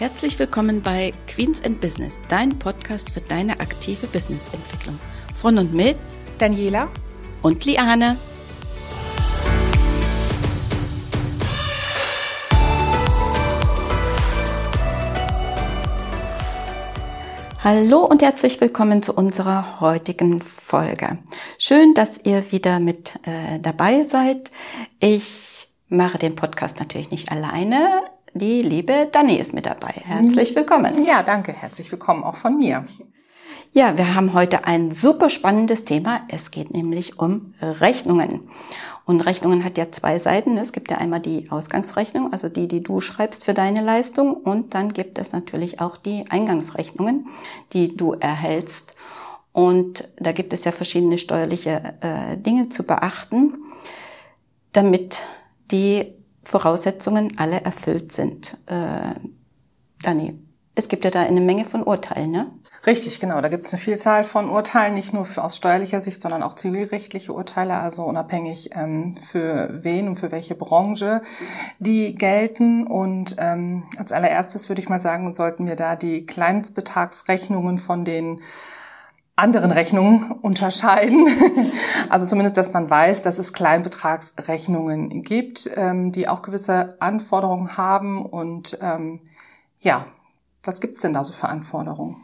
Herzlich willkommen bei Queens and Business, dein Podcast für deine aktive Businessentwicklung. Von und mit Daniela und Liane. Hallo und herzlich willkommen zu unserer heutigen Folge. Schön, dass ihr wieder mit äh, dabei seid. Ich mache den Podcast natürlich nicht alleine die liebe Dani ist mit dabei. Herzlich willkommen. Ja, danke. Herzlich willkommen auch von mir. Ja, wir haben heute ein super spannendes Thema. Es geht nämlich um Rechnungen. Und Rechnungen hat ja zwei Seiten. Es gibt ja einmal die Ausgangsrechnung, also die, die du schreibst für deine Leistung. Und dann gibt es natürlich auch die Eingangsrechnungen, die du erhältst. Und da gibt es ja verschiedene steuerliche äh, Dinge zu beachten, damit die Voraussetzungen alle erfüllt sind. Äh, Dani, es gibt ja da eine Menge von Urteilen, ne? Richtig, genau. Da gibt es eine Vielzahl von Urteilen, nicht nur aus steuerlicher Sicht, sondern auch zivilrechtliche Urteile, also unabhängig ähm, für wen und für welche Branche die gelten. Und ähm, als allererstes würde ich mal sagen, sollten wir da die Kleinstbetragsrechnungen von den anderen Rechnungen unterscheiden. Also zumindest, dass man weiß, dass es Kleinbetragsrechnungen gibt, ähm, die auch gewisse Anforderungen haben. Und ähm, ja, was gibt's denn da so für Anforderungen?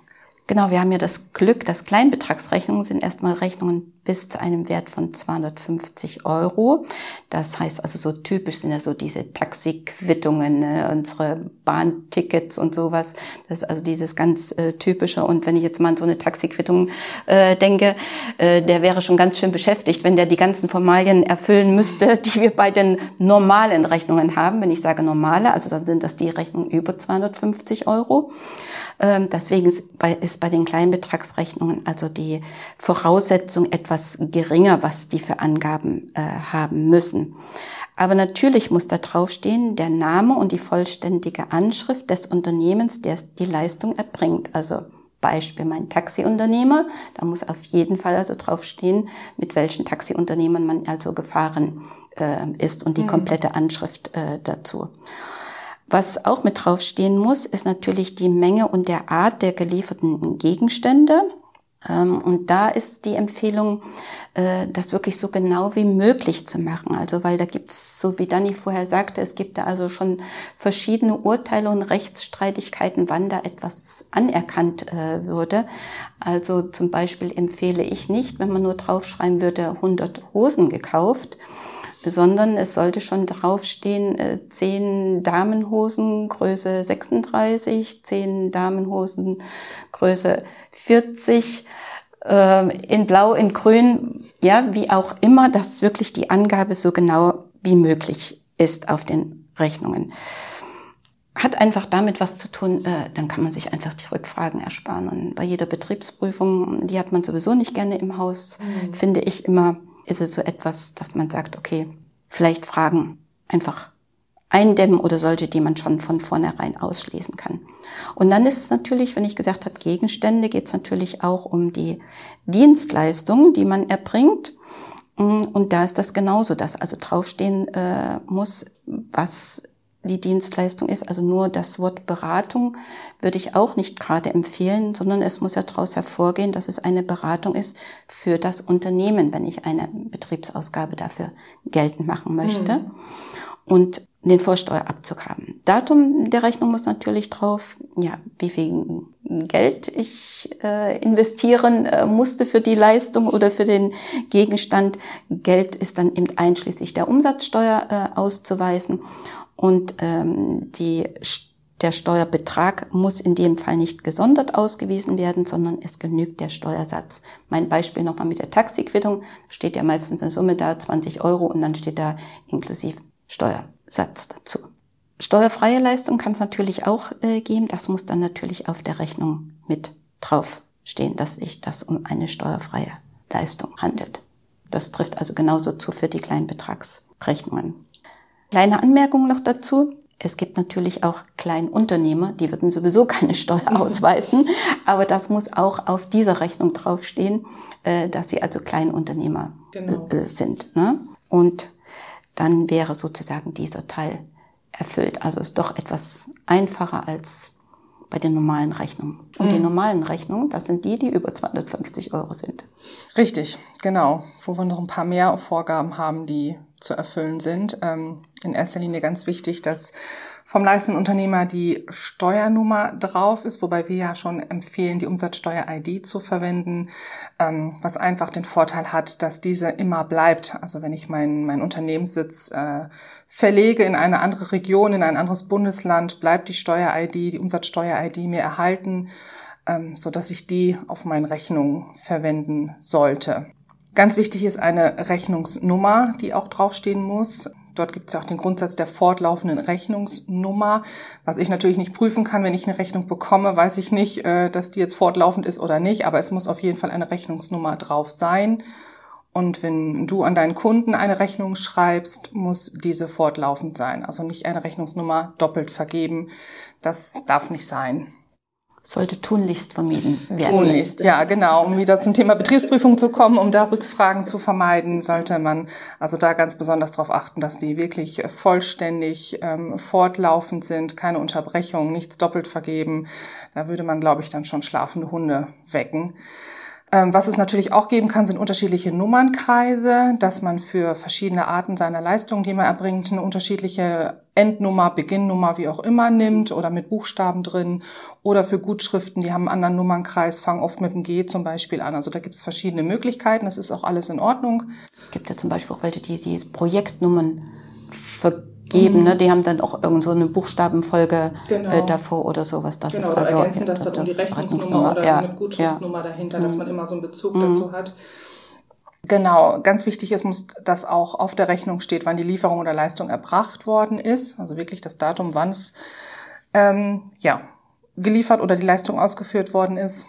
Genau, wir haben ja das Glück, dass Kleinbetragsrechnungen sind erstmal Rechnungen bis zu einem Wert von 250 Euro. Das heißt also so typisch sind ja so diese Taxiquittungen, ne, unsere Bahntickets und sowas. Das ist also dieses ganz äh, typische. Und wenn ich jetzt mal an so eine Taxiquittung äh, denke, äh, der wäre schon ganz schön beschäftigt, wenn der die ganzen Formalien erfüllen müsste, die wir bei den normalen Rechnungen haben. Wenn ich sage normale, also dann sind das die Rechnungen über 250 Euro. Ähm, deswegen ist bei, ist bei den Kleinbetragsrechnungen also die Voraussetzung etwas geringer, was die für Angaben äh, haben müssen. Aber natürlich muss da draufstehen der Name und die vollständige Anschrift des Unternehmens, der die Leistung erbringt. Also Beispiel mein Taxiunternehmer, da muss auf jeden Fall also draufstehen, mit welchen Taxiunternehmern man also gefahren äh, ist und die mhm. komplette Anschrift äh, dazu. Was auch mit draufstehen muss, ist natürlich die Menge und der Art der gelieferten Gegenstände. Ähm, und da ist die Empfehlung, äh, das wirklich so genau wie möglich zu machen. Also weil da gibt's, so wie Dani vorher sagte, es gibt da also schon verschiedene Urteile und Rechtsstreitigkeiten, wann da etwas anerkannt äh, würde. Also zum Beispiel empfehle ich nicht, wenn man nur draufschreiben würde, 100 Hosen gekauft, sondern es sollte schon draufstehen, äh, zehn Damenhosen Größe 36, zehn Damenhosen Größe 40, äh, in Blau, in Grün, ja, wie auch immer, dass wirklich die Angabe so genau wie möglich ist auf den Rechnungen. Hat einfach damit was zu tun, äh, dann kann man sich einfach die Rückfragen ersparen. Und bei jeder Betriebsprüfung, die hat man sowieso nicht gerne im Haus, mhm. finde ich immer, ist es so etwas, dass man sagt, okay, vielleicht Fragen einfach eindämmen oder solche, die man schon von vornherein ausschließen kann. Und dann ist es natürlich, wenn ich gesagt habe Gegenstände, geht es natürlich auch um die Dienstleistung, die man erbringt. Und da ist das genauso, dass also draufstehen äh, muss, was die Dienstleistung ist. Also nur das Wort Beratung würde ich auch nicht gerade empfehlen, sondern es muss ja daraus hervorgehen, dass es eine Beratung ist für das Unternehmen, wenn ich eine Betriebsausgabe dafür geltend machen möchte. Mhm. Und den Vorsteuerabzug haben. Datum der Rechnung muss natürlich drauf, ja, wie viel Geld ich äh, investieren äh, musste für die Leistung oder für den Gegenstand. Geld ist dann eben einschließlich der Umsatzsteuer äh, auszuweisen und ähm, die, der Steuerbetrag muss in dem Fall nicht gesondert ausgewiesen werden, sondern es genügt der Steuersatz. Mein Beispiel nochmal mit der Taxiquittung, steht ja meistens eine Summe da, 20 Euro, und dann steht da inklusive Steuersatz dazu. Steuerfreie Leistung kann es natürlich auch äh, geben. Das muss dann natürlich auf der Rechnung mit draufstehen, dass sich das um eine steuerfreie Leistung handelt. Das trifft also genauso zu für die Kleinbetragsrechnungen. Kleine Anmerkung noch dazu. Es gibt natürlich auch Kleinunternehmer, die würden sowieso keine Steuer ausweisen, aber das muss auch auf dieser Rechnung draufstehen, äh, dass sie also Kleinunternehmer genau. Äh, sind. Ne? Und dann wäre sozusagen dieser Teil erfüllt. Also ist doch etwas einfacher als bei den normalen Rechnungen. Und mhm. die normalen Rechnungen, das sind die, die über 250 Euro sind. Richtig, genau. Wo wir noch ein paar mehr Vorgaben haben, die zu erfüllen sind. Ähm, in erster Linie ganz wichtig, dass vom leistenden Unternehmer die Steuernummer drauf ist, wobei wir ja schon empfehlen, die Umsatzsteuer-ID zu verwenden, ähm, was einfach den Vorteil hat, dass diese immer bleibt. Also wenn ich meinen mein Unternehmenssitz äh, verlege in eine andere Region, in ein anderes Bundesland, bleibt die Steuer-ID, die Umsatzsteuer-ID mir erhalten, ähm, so dass ich die auf meinen Rechnungen verwenden sollte. Ganz wichtig ist eine Rechnungsnummer, die auch draufstehen muss. Dort gibt es ja auch den Grundsatz der fortlaufenden Rechnungsnummer, was ich natürlich nicht prüfen kann. Wenn ich eine Rechnung bekomme, weiß ich nicht, äh, dass die jetzt fortlaufend ist oder nicht, aber es muss auf jeden Fall eine Rechnungsnummer drauf sein. Und wenn du an deinen Kunden eine Rechnung schreibst, muss diese fortlaufend sein. Also nicht eine Rechnungsnummer doppelt vergeben. Das darf nicht sein sollte tunlichst vermieden werden. Tunlichst, ja, genau. Um wieder zum Thema Betriebsprüfung zu kommen, um da Rückfragen zu vermeiden, sollte man also da ganz besonders darauf achten, dass die wirklich vollständig ähm, fortlaufend sind, keine Unterbrechung, nichts doppelt vergeben. Da würde man, glaube ich, dann schon schlafende Hunde wecken. Ähm, was es natürlich auch geben kann, sind unterschiedliche Nummernkreise, dass man für verschiedene Arten seiner Leistungen, die man erbringt, eine unterschiedliche Endnummer, Beginnnummer, wie auch immer nimmt oder mit Buchstaben drin. Oder für Gutschriften, die haben einen anderen Nummernkreis, fangen oft mit dem G zum Beispiel an. Also da gibt es verschiedene Möglichkeiten. Das ist auch alles in Ordnung. Es gibt ja zum Beispiel auch welche, die die Projektnummern ver geben. Mhm. Ne? Die haben dann auch irgend so eine Buchstabenfolge äh, genau. äh, davor oder sowas. Das genau, ist also ergänzen das dann um die Rechnungsnummer oder ja. eine Gutschriftsnummer ja. dahinter, dass mhm. man immer so einen Bezug mhm. dazu hat. Genau, ganz wichtig ist, muss, dass auch auf der Rechnung steht, wann die Lieferung oder Leistung erbracht worden ist. Also wirklich das Datum, wann es ähm, ja, geliefert oder die Leistung ausgeführt worden ist.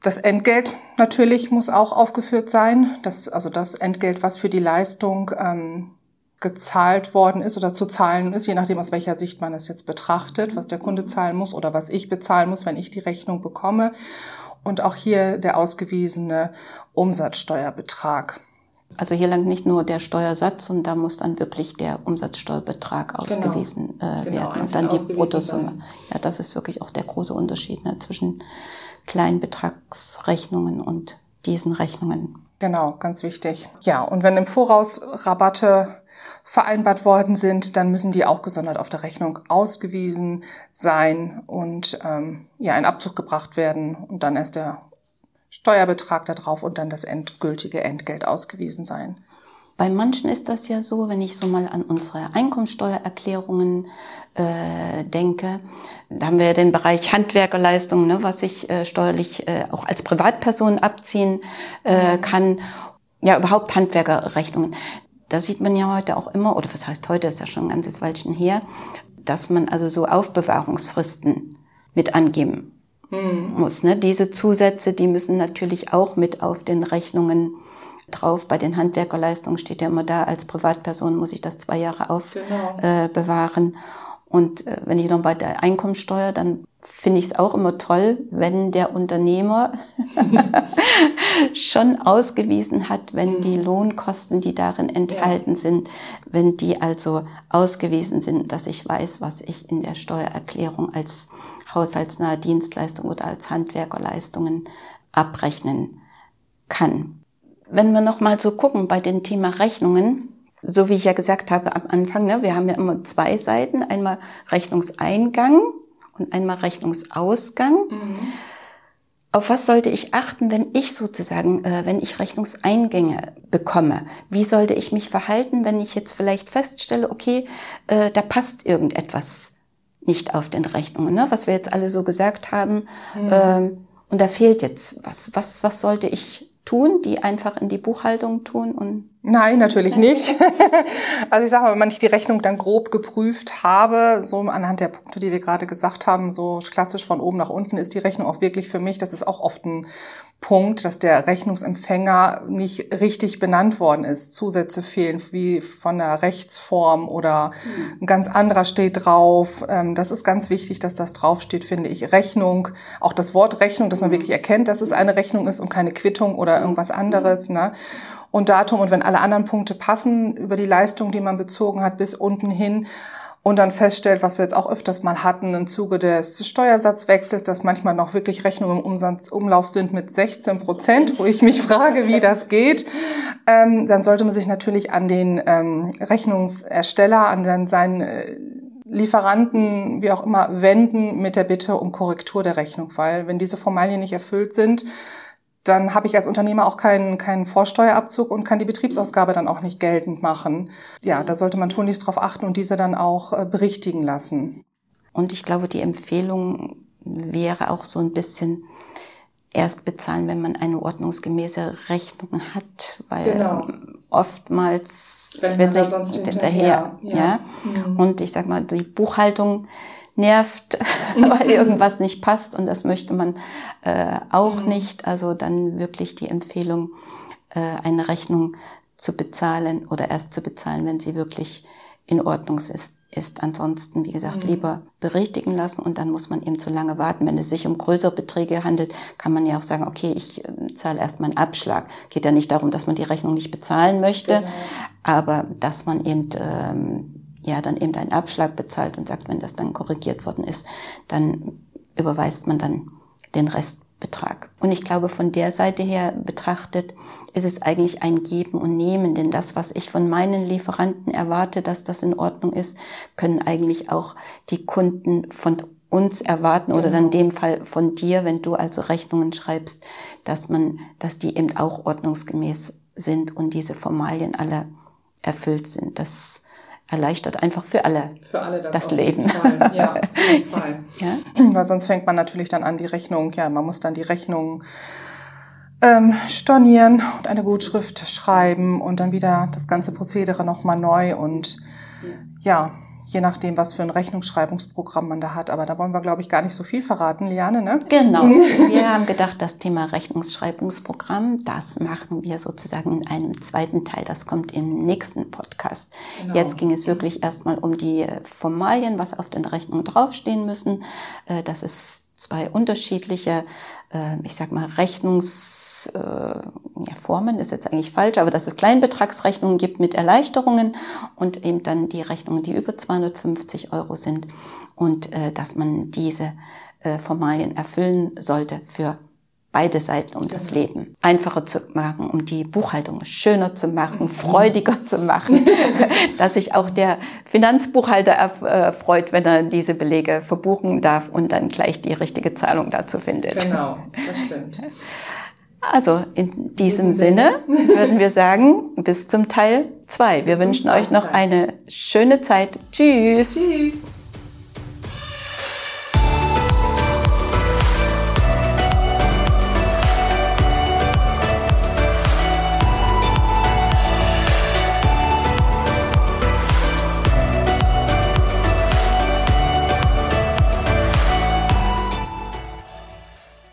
Das Entgelt natürlich muss auch aufgeführt sein. Das, also das Entgelt, was für die Leistung ähm, gezahlt worden ist oder zu zahlen ist, je nachdem aus welcher Sicht man es jetzt betrachtet, was der Kunde zahlen muss oder was ich bezahlen muss, wenn ich die Rechnung bekomme. Und auch hier der ausgewiesene Umsatzsteuerbetrag. Also hier langt nicht nur der Steuersatz, und da muss dann wirklich der Umsatzsteuerbetrag genau. ausgewiesen genau. äh, werden. Genau, und dann die Bruttosumme. Sein. Ja, das ist wirklich auch der große Unterschied ne, zwischen Kleinbetragsrechnungen und diesen Rechnungen. Genau, ganz wichtig. Ja, und wenn im Voraus Rabatte vereinbart worden sind, dann müssen die auch gesondert auf der Rechnung ausgewiesen sein und ähm, ja ein Abzug gebracht werden und dann erst der Steuerbetrag darauf und dann das endgültige Entgelt ausgewiesen sein. Bei manchen ist das ja so, wenn ich so mal an unsere Einkommensteuererklärungen äh, denke, da haben wir ja den Bereich Handwerkerleistungen, ne, was ich äh, steuerlich äh, auch als Privatperson abziehen äh, kann. Ja, überhaupt Handwerkerrechnungen. Da sieht man ja heute auch immer, oder was heißt heute, ist ja schon ein ganzes Weilchen her, dass man also so Aufbewahrungsfristen mit angeben hm. muss. Ne? Diese Zusätze, die müssen natürlich auch mit auf den Rechnungen drauf. Bei den Handwerkerleistungen steht ja immer da, als Privatperson muss ich das zwei Jahre aufbewahren. Genau. Äh, und äh, wenn ich noch bei der Einkommensteuer, dann finde ich es auch immer toll, wenn der Unternehmer schon ausgewiesen hat, wenn die mhm. Lohnkosten, die darin enthalten ja. sind, wenn die also ausgewiesen sind, dass ich weiß, was ich in der Steuererklärung als haushaltsnahe Dienstleistung oder als Handwerkerleistungen abrechnen kann. Wenn wir noch mal so gucken bei dem Thema Rechnungen, so wie ich ja gesagt habe am Anfang, ne, wir haben ja immer zwei Seiten, einmal Rechnungseingang und einmal Rechnungsausgang. Mhm. Auf was sollte ich achten, wenn ich sozusagen, äh, wenn ich Rechnungseingänge bekomme? Wie sollte ich mich verhalten, wenn ich jetzt vielleicht feststelle, okay, äh, da passt irgendetwas nicht auf den Rechnungen, ne? was wir jetzt alle so gesagt haben, mhm. äh, und da fehlt jetzt was. Was, was sollte ich tun, die einfach in die Buchhaltung tun und Nein, natürlich nicht. also ich sage mal, wenn man nicht die Rechnung dann grob geprüft habe, so anhand der Punkte, die wir gerade gesagt haben, so klassisch von oben nach unten ist die Rechnung auch wirklich für mich, das ist auch oft ein Punkt, dass der Rechnungsempfänger nicht richtig benannt worden ist. Zusätze fehlen, wie von der Rechtsform oder ein ganz anderer steht drauf. Ähm, das ist ganz wichtig, dass das draufsteht, finde ich. Rechnung, auch das Wort Rechnung, dass man mhm. wirklich erkennt, dass es eine Rechnung ist und keine Quittung oder irgendwas anderes. Ne? Und Datum und wenn alle anderen Punkte passen über die Leistung, die man bezogen hat, bis unten hin und dann feststellt, was wir jetzt auch öfters mal hatten im Zuge des Steuersatzwechsels, dass manchmal noch wirklich Rechnungen im Umsatz, Umlauf sind mit 16 Prozent, wo ich mich frage, wie das geht, ähm, dann sollte man sich natürlich an den ähm, Rechnungsersteller, an den, seinen äh, Lieferanten, wie auch immer, wenden mit der Bitte um Korrektur der Rechnung, weil wenn diese Formalien nicht erfüllt sind, dann habe ich als Unternehmer auch keinen, keinen Vorsteuerabzug und kann die Betriebsausgabe dann auch nicht geltend machen. Ja, da sollte man tunlichst darauf achten und diese dann auch äh, berichtigen lassen. Und ich glaube, die Empfehlung wäre auch so ein bisschen erst bezahlen, wenn man eine ordnungsgemäße Rechnung hat, weil genau. oftmals wird sich hinterher, hinterher ja. ja. Mhm. Und ich sag mal, die Buchhaltung nervt, weil irgendwas nicht passt und das möchte man äh, auch mhm. nicht. Also dann wirklich die Empfehlung, äh, eine Rechnung zu bezahlen oder erst zu bezahlen, wenn sie wirklich in Ordnung ist. Ist ansonsten, wie gesagt, mhm. lieber berichtigen lassen und dann muss man eben zu lange warten. Wenn es sich um größere Beträge handelt, kann man ja auch sagen, okay, ich äh, zahle erstmal einen Abschlag. Geht ja nicht darum, dass man die Rechnung nicht bezahlen möchte, genau. aber dass man eben ähm, ja dann eben einen Abschlag bezahlt und sagt, wenn das dann korrigiert worden ist, dann überweist man dann den Restbetrag. Und ich glaube, von der Seite her betrachtet, ist es eigentlich ein Geben und Nehmen, denn das, was ich von meinen Lieferanten erwarte, dass das in Ordnung ist, können eigentlich auch die Kunden von uns erwarten oder dann in dem Fall von dir, wenn du also Rechnungen schreibst, dass man, dass die eben auch ordnungsgemäß sind und diese Formalien alle erfüllt sind. Das erleichtert einfach für alle, für alle das, das Leben. Ja, auf jeden Fall. ja? Weil sonst fängt man natürlich dann an, die Rechnung, ja, man muss dann die Rechnung ähm, stornieren und eine Gutschrift schreiben und dann wieder das ganze Prozedere nochmal neu und ja, je nachdem, was für ein Rechnungsschreibungsprogramm man da hat. Aber da wollen wir, glaube ich, gar nicht so viel verraten, Liane, ne? Genau. Wir haben gedacht, das Thema Rechnungsschreibungsprogramm, das machen wir sozusagen in einem zweiten Teil. Das kommt im nächsten Podcast. Genau. Jetzt ging es wirklich erstmal um die Formalien, was auf den Rechnungen draufstehen müssen. Äh, das ist zwei unterschiedliche, äh, ich sag mal, Rechnungsformen, äh, ist jetzt eigentlich falsch, aber dass es Kleinbetragsrechnungen gibt mit Erleichterungen und eben dann die Rechnungen, die über 250 Euro sind und äh, dass man diese Formalien erfüllen sollte für beide Seiten, um das Leben einfacher zu machen, um die Buchhaltung schöner zu machen, freudiger zu machen, dass sich auch der Finanzbuchhalter erfreut, wenn er diese Belege verbuchen darf und dann gleich die richtige Zahlung dazu findet. Genau, das stimmt. Also in diesem Sinne würden wir sagen, bis zum Teil zwei. Wir wünschen euch noch eine schöne Zeit. Tschüss. Tschüss.